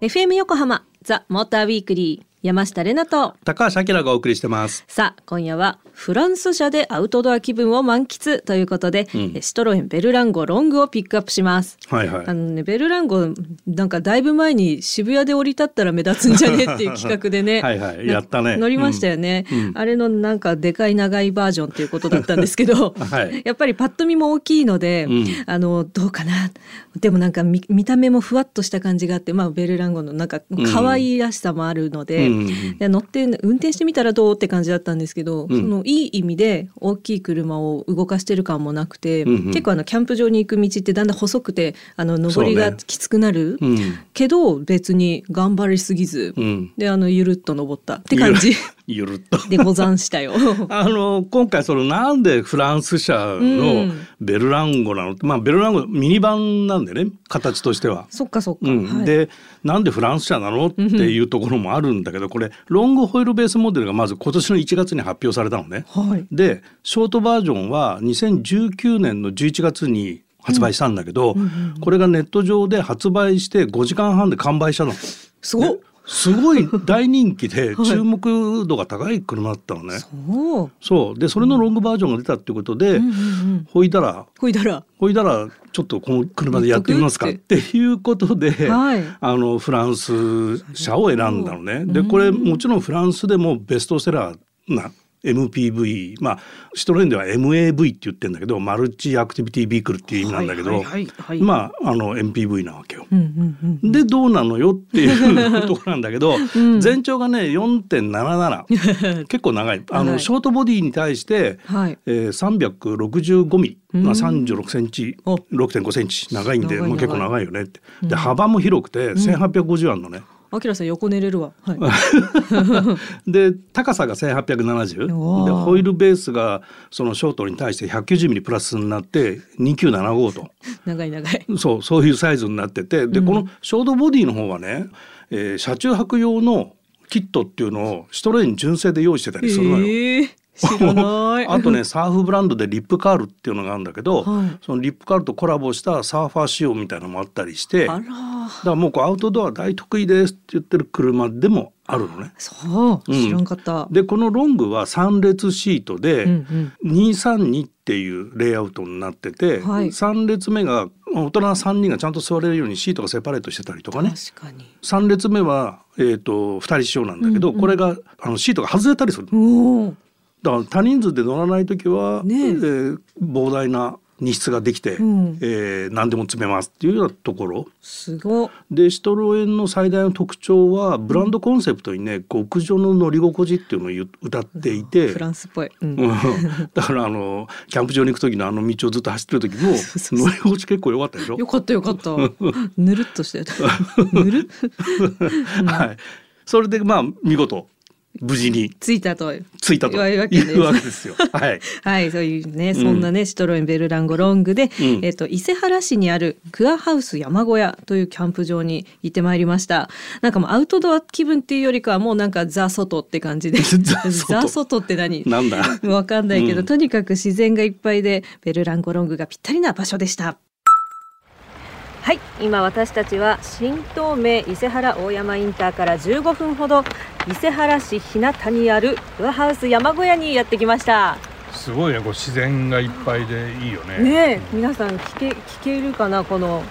FM 横浜ザ・モーターウィークリー山下れなと。高橋明がお送りしてます。さあ今夜はフランス車でアウトドア気分を満喫ということで、えシトロエンベルランゴロングをピックアップします。はいはい。あ。のねベルランゴなんかだいぶ前に渋谷で降り立ったら目立つんじゃね？っていう企画でね はいはい。やったね。乗りましたよね、あれのなんかでかい長いバージョンっていうことだったんですけど、はい。やっぱりパッと見も大きいので、ん。あのどうかな？でもなんか見見た目もふわっとした感じがあってまあベルランゴのなんか可愛らしさもあるので、うんで乗って運転してみたらどうって感じだったんですけど、ん。そのいい意味で大きい車を動かしてる感もなくて、うんうん。結構あのキャンプ場に行く道ってだんだん細くてあの上りがきつくなる、うん。けど別に頑張りすぎず、うん。であのゆるっと登ったって感じ ゆるっと。でござんしたよ。あの今回そのなんでフランス車うのんベルランゴなの？って、まあベルランゴミニバンなんでね形としては。そっかそっか。うんはいでなんでフランス車なの？っていうところもあるんだけどこれロングホイールベースモデルがまず今年の1月に発表されたのね。はい。でショートバージョンは2019年の11月に発売したんだけど、これがネット上で発売して5時間半で完売したの。すごっ。すごい大人気で 注目度が高い車だったのね。そう。そうでそれのロングバージョンが出たっていうことで、うんうんうん。ほいだらほいだら。ほいだらちょっとこの車でやってみますかっていうことで、はいあのフランス車を選んだのね。でこれもちろんフランスでもベストセラーな MPV まあシトロエンでは MAV って言ってんだけどマルチアクティビティビークルっていう意味なんだけど、まああの MPV なわけよ。うんうんうん。でどうなのよっていうところなんだけど、全長がね4.77結構 長い。あの、はいショートボディに対して、はい。えー、365ミリ、まあ、36センチ。お。6.5センチ。長いんでもう結構長いよねって。で幅も広くて1850あるのね、あきらさん横寝れるわ。はい。で高さが1870おーでホイールベースがそのショートに対して190ミリプラスになって2975と。長い長い。そうそういうサイズになっててで、このショートボディの方はね、えー車中泊用のキットっていうのをシトロエン純正で用意してたりするのよ。ええ知らない。あとねサーフブランドでリップカールっていうのがあるんだけど、はいそのリップカールとコラボしたサーファー仕様みたいなのもあったりしてだあ。かららもうこうアウトドア大得意ですって言ってる車でもあるのね。そう。うん知らんかった。でこのロングは3列シートでうん232っていうレイアウトになってて、はい3列目が大人3人がちゃんと座れるようにシートがセパレートしてたりとかね確かに。3列目は、えー、と2人仕様なんだけど、これがあのシートが外れたりする。だから多人数で乗らない時は、ねええー膨大な荷室ができて、うんえー何でも詰めますっていうようなところすごっ。でシトロエンの最大の特徴はブランドコンセプトにね極上の乗り心地っていうのを歌っていて。フランスっぽい。うんうん だからあのキャンプ場に行く時のあの道をずっと走ってる時も 乗り心地結構良かったでしょ？よかったよかった。ぬるっとしてた。ぬる。はい。それでまあ見事無事についたと。着いたというわけですよ。はい。はい、そういうね、そんなね、シトロエンベルランゴロングで、んえっ、と伊勢原市にあるクアハウス山小屋というキャンプ場に行ってまいりました。なんかもうアウトドア気分っていうよりかはもうなんかザ外って感じで、ザ外ザ外って何？なんだ。わかんないけど、うんとにかく自然がいっぱいでベルランゴロングがぴったりな場所でした。はい。今私たちは新東名伊勢原大山インターから15分ほど伊勢原市日向にあるクアハウス山小屋にやってきました。すごいね。こう自然がいっぱいでいいよね。ねえ。皆さん聞け聞けるかな？この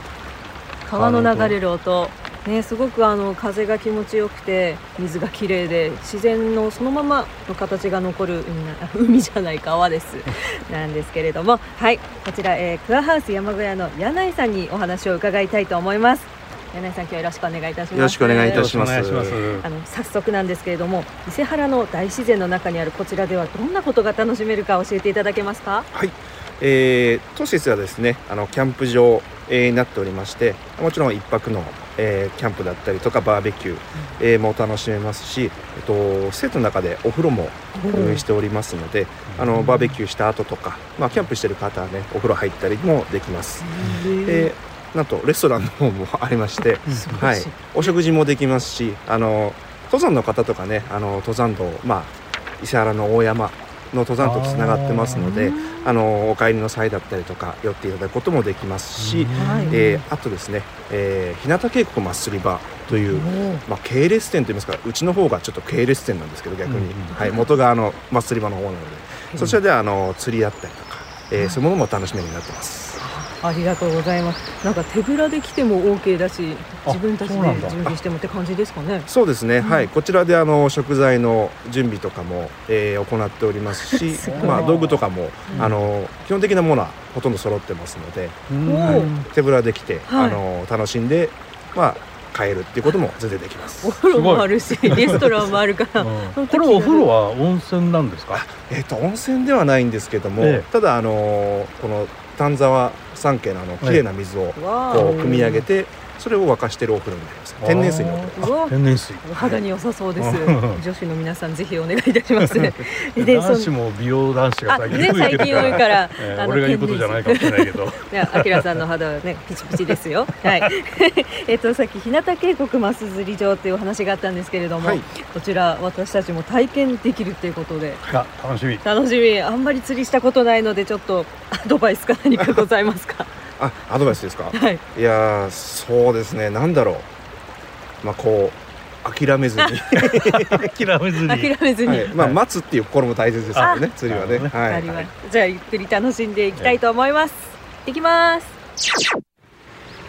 川の流れる音ねすごくあの風が気持ちよくて水がきれいで自然のそのままの形が残る海な 海じゃない川です。なんですけれどもはいこちら、えークアハウス山小屋の柳井さんにお話を伺いたいと思います。柳井さん今日はよろしくお願いいたします。よろしくお願いいたします。あの早速なんですけれども伊勢原の大自然の中にあるこちらではどんなことが楽しめるか教えていただけますか？はい、えー、当施設はですねあのキャンプ場、えーになっておりましてもちろん一泊の、えーキャンプだったりとかバーベキュー、えーも楽しめますし、えっと、施設の中でお風呂も運営しておりますので、あのバーベキューした後とか、まあ、キャンプしてる方はねお風呂入ったりもできます。でなんとレストランの方もありまして、はい、お食事もできますしあの登山の方とかねあの登山道、まあ、伊勢原の大山の登山とつながってますのであのお帰りの際だったりとか寄っていただくこともできますし、はい。えーあとですね、えー日向渓谷マッスリバという、まあ、系列店といいますかうちの方がちょっと系列店なんですけど逆に、うん。うんはい、元があのマッスリバの方なので、そちらではあの釣りだったりとか、えーそういうものも楽しめるようになってます。ありがとうございます。なんか手ぶらで来ても OK だしあ自分たちで準備してもって感じですかね。そうですね、はい、こちらであの食材の準備とかも、えー行っておりますし まあ、道具とかも、うん。あの基本的なものはほとんど揃ってますのでうん。お手ぶらで来て、はい。あの楽しんで、まあ、帰るっていうことも全然できます。お。風呂もあるし レストランもあるから。うん。これお風呂は温泉なんですか？えっと温泉ではないんですけども、ええ。ただあのこの丹沢山系のあの綺麗な水をわこう汲み上げてそれを沸かしてるお風呂になります。天然水のお風呂。天然水。お肌に良さそうです。うん。女子の皆さんぜひお願いいたします。で男子そのも美容男子があ最近ね最近多いから えーあの俺が言うことじゃないかもしれないけど。ね、あきらさんの肌はね、ピチピチですよ。はい。えっと、さっき日向渓谷マス釣り場っていうお話があったんですけれども。はい。こちら、私たちも体験できるっていうことで。あ楽しみ。楽しみ、あんまり釣りしたことないので、ちょっとアドバイスか何かございますか？あアドバイスですか？はい。いやーそうですねなんだろうまあこう諦めずに、諦めずに諦めずに。はい、まあ待つっていう心も大切ですからね釣りはねなるほはい、はいすじゃあゆっくり楽しんでいきたいと思います。いきます。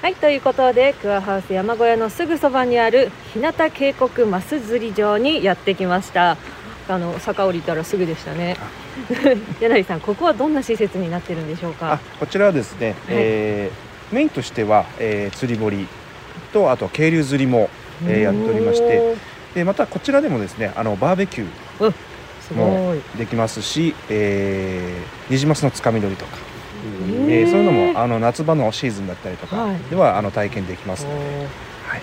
はいということでクアハウス山小屋のすぐそばにある日向渓谷マス釣り場にやってきました。あの坂降りたらすぐでしたね。柳井さんここはどんな施設になってるんでしょうあか。こちらはですね、えーメインとしては、えー釣り堀とあと渓流釣りもえーやっておりましてでまたこちらでもですねあのバーベキューすごい。できますし、えー、ニジマスのつかみ取りとか、うんえーそういうのもあの夏場のシーズンだったりとかはい。では、あの体験できますので、はい、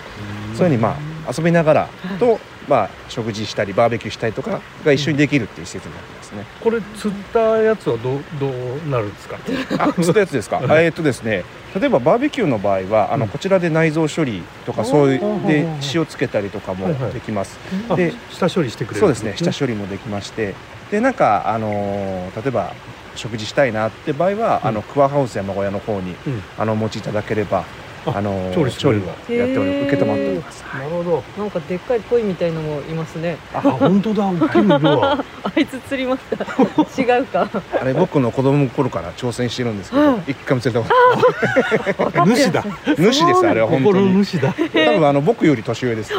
そういうふうにまあ遊びながらと、まあ、食事したりバーベキューしたりとかが一緒にできるっていう施設になってますね。これ釣ったやつはどうどうなるんですか？あ、釣ったやつですか？あ えーっとですね、例えばバーベキューの場合は、あのうん。こちらで内臓処理とかそういうで塩つけたりとかもはいはい。できます。あで下処理してくれるそうですね、下処理もできまして、でなんかあのー例えば食事したいなって場合は、うん。あのクワハウス山小屋の方に、うん。あのお持ちいただければ、ああのー調理してくれるをやっており受け止まっております。なるほどなんかでっかい鯉みたいのもいますね。あ本当だ大きいのはあいつ釣りました。違うか。あれ 僕の子供の頃から挑戦してるんですけどはい、一回も釣れたこと主だない。主ですあれは本当に。主だ多分あの僕より年上です。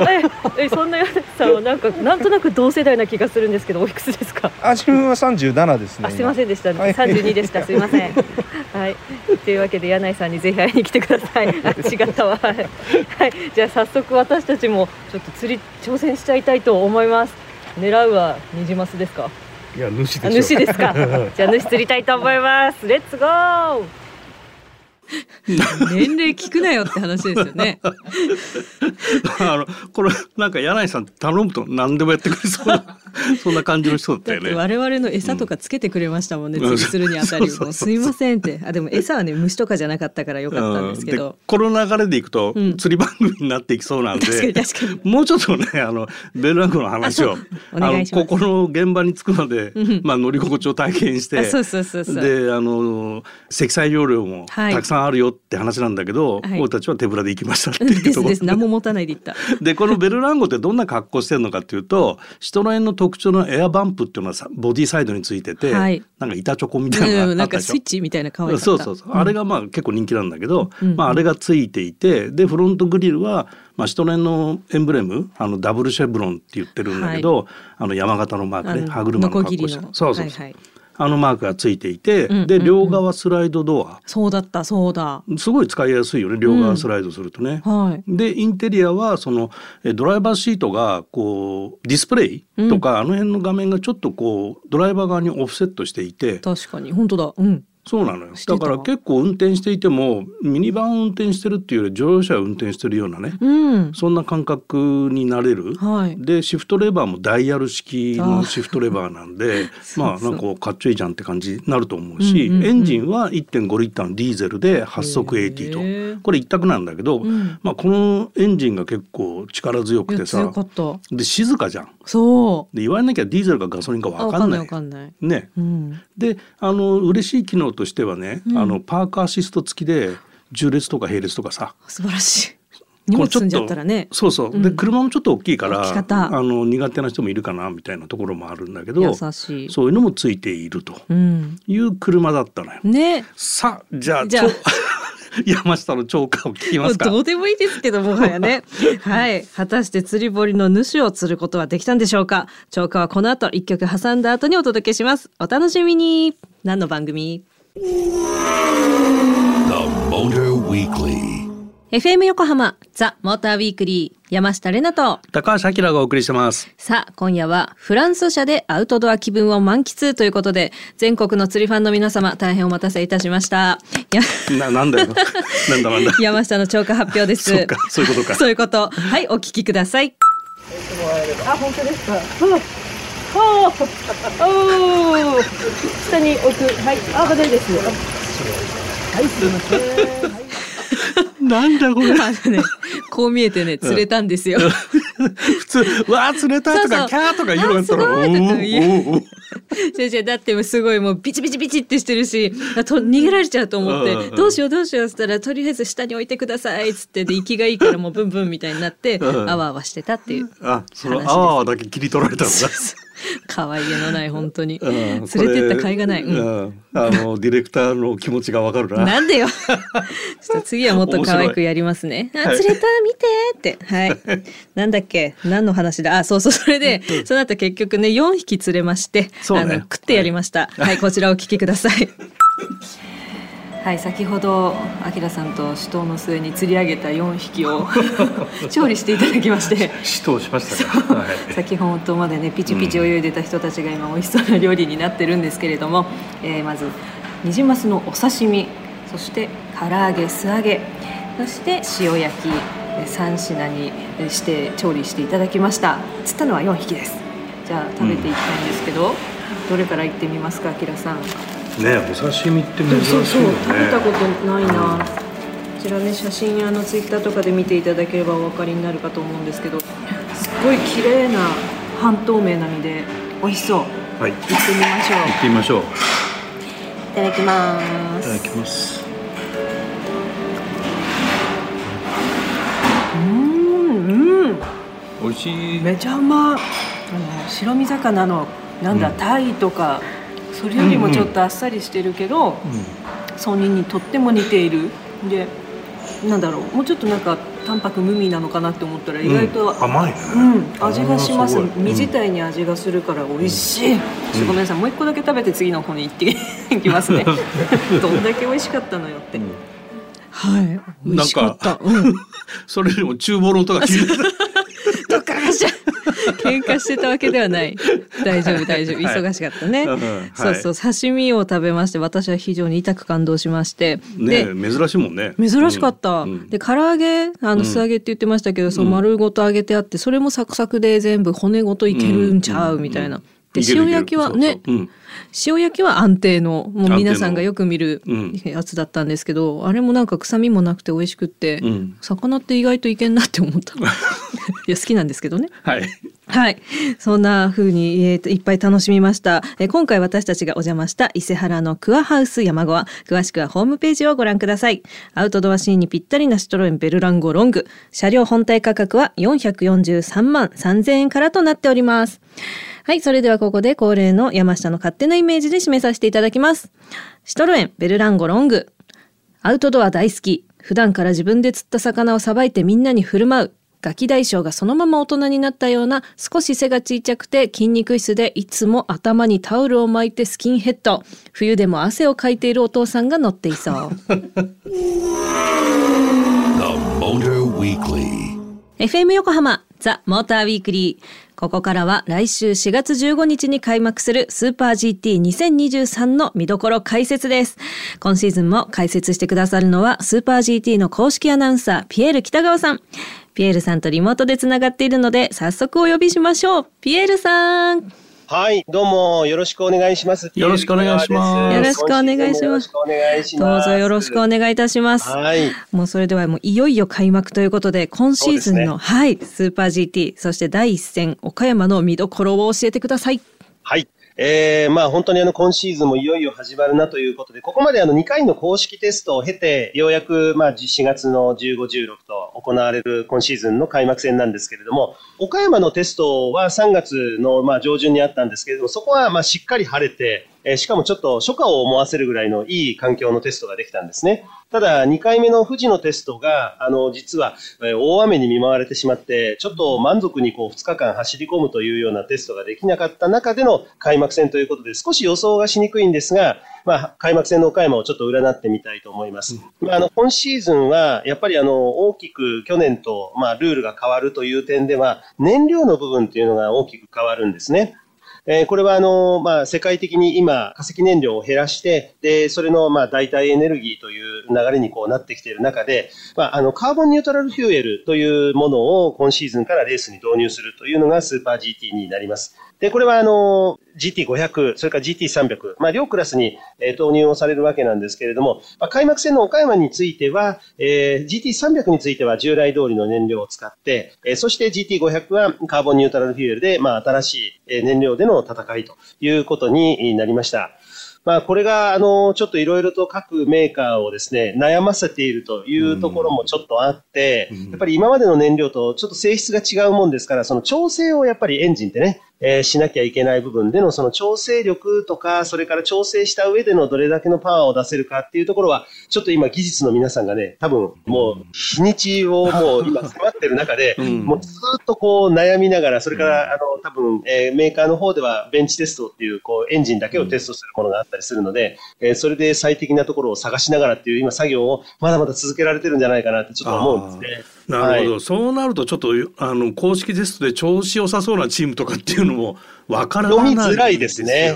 え、え、そんな柳井さんはなんかなんとなく同世代な気がするんですけど、おいくつですか？あ自分は37ですね。あ、すいませんでした。はい三十二でした。すいません。はい。というわけで柳井さんにぜひ会いに来てください。あ、違ったわ。はい。じゃあ早速私たちもちょっと釣り挑戦しちゃいたいと思います。狙うはニジマスですか？いや主あで主ですか。じゃあ主釣りたいと思います。レッツゴー。年齢聞くなよって話ですよね。あのこれなんか柳井さん頼むと何でもやってくれそうな そんな感じの人だったよね。我々の餌とかつけてくれましたもんね、うん。釣りするにあたりもうすいませんって。あでも餌はね虫とかじゃなかったからよかったんですけうん。ど、この流れでいくと、うん。釣り番組になっていきそうなんでもうちょっとねあのベルランコの話をあそう。お願いします。あのここの現場に着くまで、うん。まあ、乗り心地を体験してあそうそうそうそう。であの積載容量もはい。たくさんあるよって話なんだけど、はい。俺たちは手ぶらで行きましたってうんいうでところ。すです。何も持たないでいった。でこのベルランゴってどんな格好してるのかっていうとシトロエンの特徴のエアバンプっていうのはさボディサイドについてて、はい。なんか板チョコみたいなのうんなんかがあったでしょ。スイッチみたいな可愛そうそうそう、あれがまあ結構人気なんだけど、うんまあ、あれがついていてでフロントグリルは、まあ、シトレンのエンブレムあのダブルシェブロンって言ってるんだけど、あの山形のマークね歯車の格好して。の。そうそうそう、はいはいあのマークがついていて、うんうんうん。で両側スライドドア。そうだったそうだ。すごい使いやすいよね。両側スライドするとね。はい。でインテリアはそのえドライバーシートがこうディスプレイとか、あの辺の画面がちょっとこうドライバー側にオフセットしていて。確かに。本当だ。うんそうなのよ。だから結構運転していてもミニバンを運転してるっていうより乗用車を運転してるようなね、うん。そんな感覚になれる。はい。でシフトレバーもダイヤル式のシフトレバーなんで まあなんかこうかっちょいいじゃんって感じになると思うし、うんうんうん。エンジンは1.5リッターのディーゼルで8速 AT とこれ一択なんだけど、ん。まあ、このエンジンが結構力強くてさで静かじゃん。そう。で言われなきゃディーゼルかガソリンか分かんない。わかんないわかんない。ね。うん。であの嬉しい機能としてはね、うん。あのパークアシスト付きで縦列とか並列とかさ。素晴らしい。荷物積んじゃったらね。そうそう、うん。で車もちょっと大きいからあの苦手な人もいるかなみたいなところもあるんだけど優しい。そういうのもついていると。うん。いう車だったのよ。ね。さあじゃあじゃあ。山下の超過を聞きますか。どうでもいいですけどもはやね。はい。果たして釣り堀の主を釣ることはできたんでしょうか。超過はこの後一曲挟んだ後にお届けします。お楽しみに。何の番組？FM 横浜ザ・モーターウィークリー山下れなと。高橋明がお送りしてます。さあ今夜はフランス車でアウトドア気分を満喫ということで全国の釣りファンの皆様大変お待たせいたしました。やななんだよ。なんだなんだ。山下の超過発表です。そうかそういうことか。そういうこと。はいお聞きください。あ本当ですか。おおお下に置く。はい。あバですはいすみませんなんだこれ。あのね。こう見えてね釣れたんですよ、普通わあ釣れたとかキャーとか言うのだったらあすごいとか言うおーおー。おー先生だってすごいもうビチビチビチってしてるしあと逃げられちゃうと思って、どうしようどうしようっつったらとりあえず下に置いてくださいっつってで息がいいからもうブンブンみたいになって、うん。あわあわしてたっていうあその話ですあわだけ切り取られたんだ。可愛げのない本当に、うん連れてった甲斐がない、うんうんあのディレクターの気持ちがわかるな。なんでよ。ちょっと次はもっと可愛くやりますね。あ、はい釣れた見てって。はい。なんだっけ？何の話だ？あ、そうそう、それで、その後結局ね、4匹釣れまして、ねあの、食ってやりました。はい、こちらお聞きください。はい、先ほど、あきらさんと死闘の末に釣り上げた4匹を 調理していただきまして。死闘しましたね。はい。先ほどまでねピチピチ泳いでた人たちが今美味しそうな料理になってるんですけれども、えーまずニジマスのお刺身そして唐揚げ素揚げそして塩焼きえー3品にして調理していただきました釣ったのは4匹ですじゃあ食べていきたいんですけど、どれからいってみますかあきらさんねお刺身って珍しいよね。そうそう食べたことないな、こちらね写真あのツイッターとかで見ていただければお分かりになるかと思うんですけどすっごい綺麗な半透明な身で美味しそうはい。行ってみましょう行ってみましょう。いただきまいただすきます。うんうん美味しい。めちゃうま白身魚のなんだ、うんタイとかそれよりもちょっとあっさりしてるけど、ソニーにとっても似ている。でなんだろう。もうちょっとなんか淡白無味なのかなって思ったら意外と、うん。甘いね。うん、味がします身自体に味がするから美味しい、ちょっとごめんなさい。もう一個だけ食べて次の方に行っていきますね。どんだけ美味しかったのよって、うん。はい。美味しかった。うん。それよりも厨房の音が聞いて どっからかしら 喧嘩してたわけではない。大丈夫大丈夫。はい。忙しかったね、うんはい。そうそう。刺身を食べまして私は非常に痛く感動しまして。た。ね珍しいもんね。珍しかった、うん。うん。で唐揚げあうん。の素揚げって言ってましたけど、そう丸ごと揚げてあってそれもサクサクで全部骨ごといけるんちゃうみたいな、でい塩焼きはねそう。ん。塩焼きは安定のもう皆さんがよく見るうん。やつだったんですけど、あれもなんか臭みもなくて美味しくって、うん。魚って意外といけんなって思った。いや好きなんですけどね。はい。はい。そんな風に、えーといっぱい楽しみました、えー今回私たちがお邪魔した伊勢原のクアハウス山小は、詳しくはホームページをご覧ください。アウトドアシーンにぴったりなシトロエンベルランゴロング。車両本体価格は443万3000円からとなっております。はい。それではここで恒例の山下の勝手なイメージで締めさせていただきます。シトロエンベルランゴロング。アウトドア大好き。普段から自分で釣った魚をさばいてみんなに振る舞う。ガキ大将がそのまま大人になったような少し背が小さくて筋肉質でいつも頭にタオルを巻いてスキンヘッド。冬でも汗をかいているお父さんが乗っていそう。FM 横浜ザ・モーターウィークリーここからは来週4月15日に開幕するスーパー GT2023 の見どころ解説です。今シーズンも解説してくださるのはスーパー GT の公式アナウンサーピエール北川さん。ピエールさんとリモートでつながっているので早速お呼びしましょう。ピエールさん。はい、どうもよろしくお願いします。よろしくお願いしますよろしくお願いしますよろしくお願いしどう。ぞよろしくお願いいたします。はい、もうそれではもういよいよ開幕ということで今シーズンの、そうはいスーパー GT そして第一戦岡山の見どころを教えてください。はい。えー、まあ本当にあの今シーズンもいよいよ始まるなということで、ここまであの2回の公式テストを経て、ようやくまあ4月の15、16と行われる今シーズンの開幕戦なんですけれども、岡山のテストは3月のまあ上旬にあったんですけれども、そこはまあしっかり晴れて、えーしかもちょっと初夏を思わせるぐらいのいい環境のテストができたんですね。ただ、2回目の富士のテストが、あの、実は、えー大雨に見舞われてしまって、ちょっと満足にこう2日間走り込むというようなテストができなかった中での開幕戦ということで、少し予想がしにくいんですが、まあ、開幕戦の岡山をちょっと占ってみたいと思います。まあ、あの、今シーズンは、やっぱりあの、大きく去年と、まあ、ルールが変わるという点では、燃料の部分というのが大きく変わるんですね。えーこれはあの、まあ、世界的に今、化石燃料を減らして、で、それの、まあ、代替エネルギーという流れにこうなってきている中で、まあ、あの、カーボンニュートラルフューエルというものを今シーズンからレースに導入するというのがスーパー GT になります。で、これはあの、GT500、それから GT300、まあ、両クラスに、えー投入をされるわけなんですけれども、まあ、開幕戦の岡山については、えー GT300 については従来通りの燃料を使って、えーそして GT500 はカーボンニュートラルフューエルで、まあ、新しいえー燃料での戦いということになりました。まあ、これが、あの、ちょっといろいろと各メーカーをですね、悩ませているというところもちょっとあって、うんやっぱり今までの燃料とちょっと性質が違うもんですから、その調整をやっぱりエンジンってね、えーしなきゃいけない部分でのその調整力とか、それから調整した上でのどれだけのパワーを出せるかっていうところは、ちょっと今技術の皆さんがね、多分もう日にちをもう今迫ってる中で、うん。もうずっとこう悩みながら、それからあの多分、えーメーカーの方ではベンチテストっていうこうエンジンだけをテストするものがあったりするので、えーそれで最適なところを探しながらっていう今作業をまだまだ続けられてるんじゃないかなってちょっと思うんですね。なるほど、はいそうなるとちょっとあの公式テストで調子良さそうなチームとかっていうのも分からない読みづらいですね。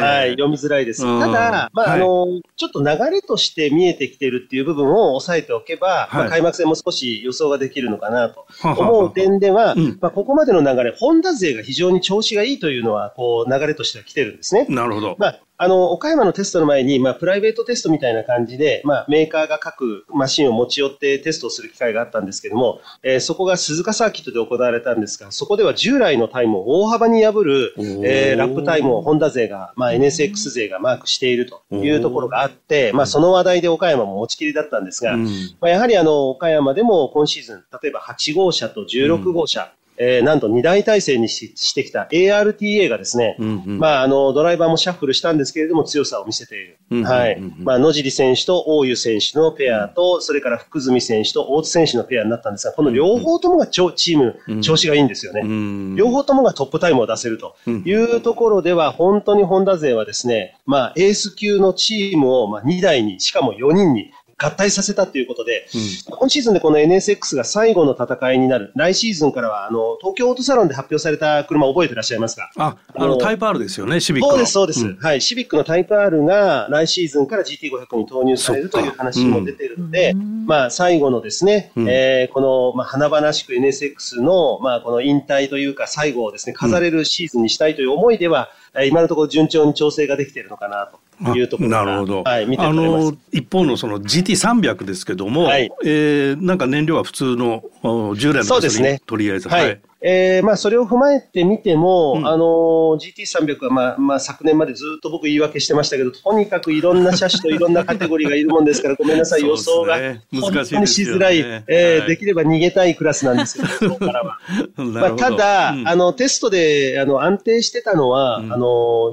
はい、読みづらいです。うんただ、まあ、はいあの、ちょっと流れとして見えてきてるっていう部分を押さえておけば、はいまあ、開幕戦も少し予想ができるのかなと思う点では、うんまあ、ここまでの流れ、ホンダ勢が非常に調子がいいというのは、こう、流れとしては来てるんですね。なるほど。まあ、あの、岡山のテストの前に、まあ、プライベートテストみたいな感じで、まあ、メーカーが各マシンを持ち寄ってテストをする機会があったんですけども、えーそこが鈴鹿サーキットで行われたんですが、そこでは従来のタイムを大幅に破る、えーラップタイムをホンダ勢が、まあ、NSX 勢がマークしているというところがあって、まあ、その話題で岡山も持ちきりだったんですが、うん。まあ、やはりあの、岡山でも今シーズン、例えば8号車と16号車、えーなんと2大体制にししてきた ARTA がですね、うんうん。まあ、あの、ドライバーもシャッフルしたんですけれども、強さを見せている。うんはいうんうん。まあ、野尻選手と大湯選手のペアと、それから福住選手と大津選手のペアになったんですが、この両方ともがちょチーうんム、調子がいいんですよね。うん両方ともがトップタイムを出せると。いうところでは、本当にホンダ勢はですね、まあ、エース級のチームをまあ2台に、しかも4人に合体させたということで、今シーズンでこの NSX が最後の戦いになる。来シーズンからは、あの、東京オートサロンで発表された車覚えてらっしゃいますか？あ、あのタイプ R ですよね、シビックの。そうです、そうです、ん。はい。シビックのタイプ R が来シーズンから GT500 に投入されるという話も出ているので、うん。まあ、最後のですね、うん。えーこの、まあ、華々しく NSX の、まあ、この引退というか、最後をですね、飾れるシーズンにしたいという思いでは、えー今のところ順調に調整ができているのかなというところがなるほど。はい、見てあの。一方のその GT300 ですけども、はいえーなんか燃料は普通のお従来のそうですねとりあえずはい。えーまあ、それを踏まえてみても、うん。あのー GT300 は、まあまあ、昨年までずっと僕言い訳してましたけど、とにかくいろんな車種といろんなカテゴリーがいるもんですから、ごめんなさい、予想が本当にしづらい、えーはいできれば逃げたいクラスなんですよ、そこからは。なるほど。まあ、ただ、うん。あの、テストであの安定してたのは、うん。あの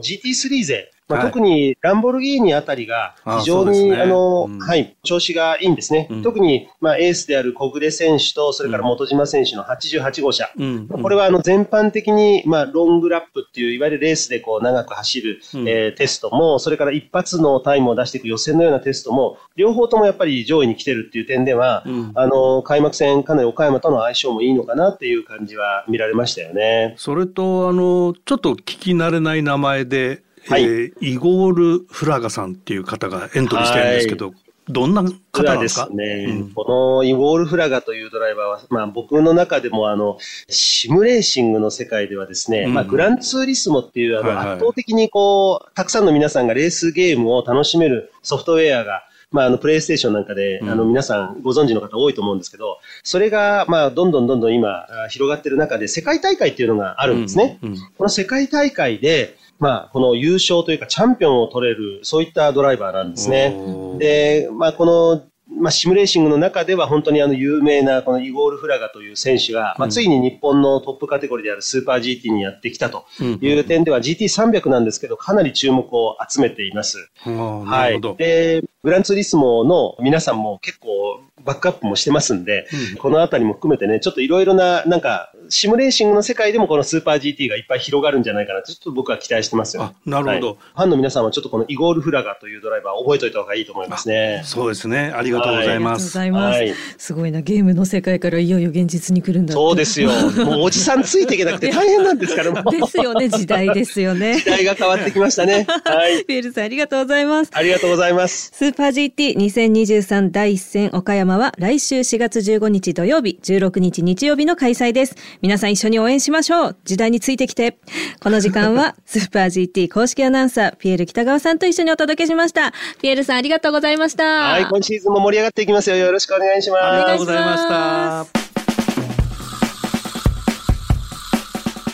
GT3 勢。まあはい。特にランボルギーニあたりが非常に、あの、うん。はい、調子がいいんですね。うん。特に、まあ、エースである小暮選手と、それから本島選手の88号車。うん。これはあの全般的に、まあ、ロングラップっていう、いわゆるレースでこう長く走る、うん。えーテストも、それから一発のタイムを出していく予選のようなテストも、両方ともやっぱり上位に来てるっていう点では、うん。あの、開幕戦、かなり岡山との相性もいいのかなっていう感じは見られましたよね。それとあのちょっと聞き慣れない名前で、はい。えーイゴール・フラガさんっていう方がエントリーしてるんですけど、どんな方ですね、うん。このイゴール・フラガというドライバーは、まあ、僕の中でもあのシムレーシングの世界ではですね、うん。まあ、グランツーリスモっていうあのはいはい。圧倒的にこうたくさんの皆さんがレースゲームを楽しめるソフトウェアがまあ、あの、プレイステーションなんかで、うん。あの、皆さんご存知の方多いと思うんですけど、それが、まあ、どんどんどんどん今、あ広がってる中で、世界大会っていうのがあるんですね。この世界大会で、まあ、この優勝というか、チャンピオンを取れる、そういったドライバーなんですね。で、まあ、この、まあ、シミュレーシングの中では本当にあの有名なこのイゴール・フラガという選手が、まあ、ついに日本のトップカテゴリーであるスーパー GT にやってきたという点では GT300 なんですけど、かなり注目を集めています。はい。で、グランツーリスモの皆さんも結構バックアップもしてますんで、うんこのあたりも含めてね、ちょっといろいろな、なんか、シミュレーシングの世界でもこのスーパー GT がいっぱい広がるんじゃないかなと、ちょっと僕は期待してますよ。あなるほどはいファンの皆さんはちょっとこのイゴール・フラガというドライバーを覚えておいた方がいいと思いますね。そうですね。ありがとうございありがとうごます。ざいます、はいすごいなゲームの世界からいよいよ現実に来るんだそうですよ。もうおじさんついていけなくて大変なんですから、もう。ですよね時代ですよね 時代が変わってきましたね。はい。ピエールさんありがとうございますありがとうございます。スーパー GT2023 第1戦岡山は来週4月15日土曜日、16日日曜日の開催です。皆さん一緒に応援しましょう。時代についてきて。この時間は スーパー GT 公式アナウンサー、ピエール北川さんと一緒にお届けしました。ピエールさんありがとうございました。はい。今シーズンも盛り上がっていきますよ。よろしくお願いします。ありがとうございました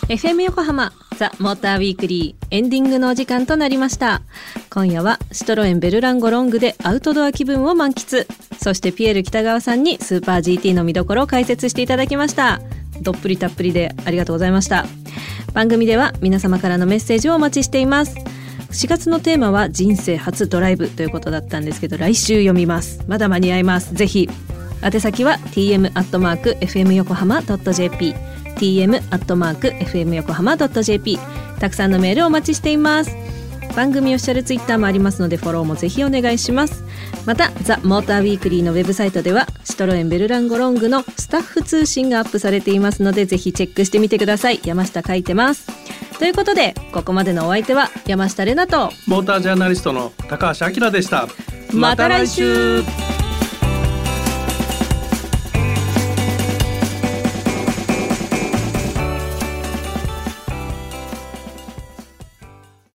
FM 横浜ザ・モーターウィークリーエンディングのお時間となりました。今夜はシトロエンベルランゴロングでアウトドア気分を満喫。そしてピエール北川さんにスーパー GT の見どころを解説していただきました。どっぷりたっぷりでありがとうございました。番組では皆様からのメッセージをお待ちしています。4月のテーマは人生初ドライブということだったんですけど来週読みます。まだ間に合います。ぜひ。宛先は tm アットマーク fm 横浜 .jp tm アットマーク fm 横浜 .jp たくさんのメールをお待ちしています。番組オフィシャルツイッターもありますのでフォローもぜひお願いします。またザ・モーターウィークリーのウェブサイトではシトロエンベルランゴロングのスタッフ通信がアップされていますのでぜひチェックしてみてください。山下書いてます。ということでここまでのお相手は山下れなとモータージャーナリストの高橋明でした。また来週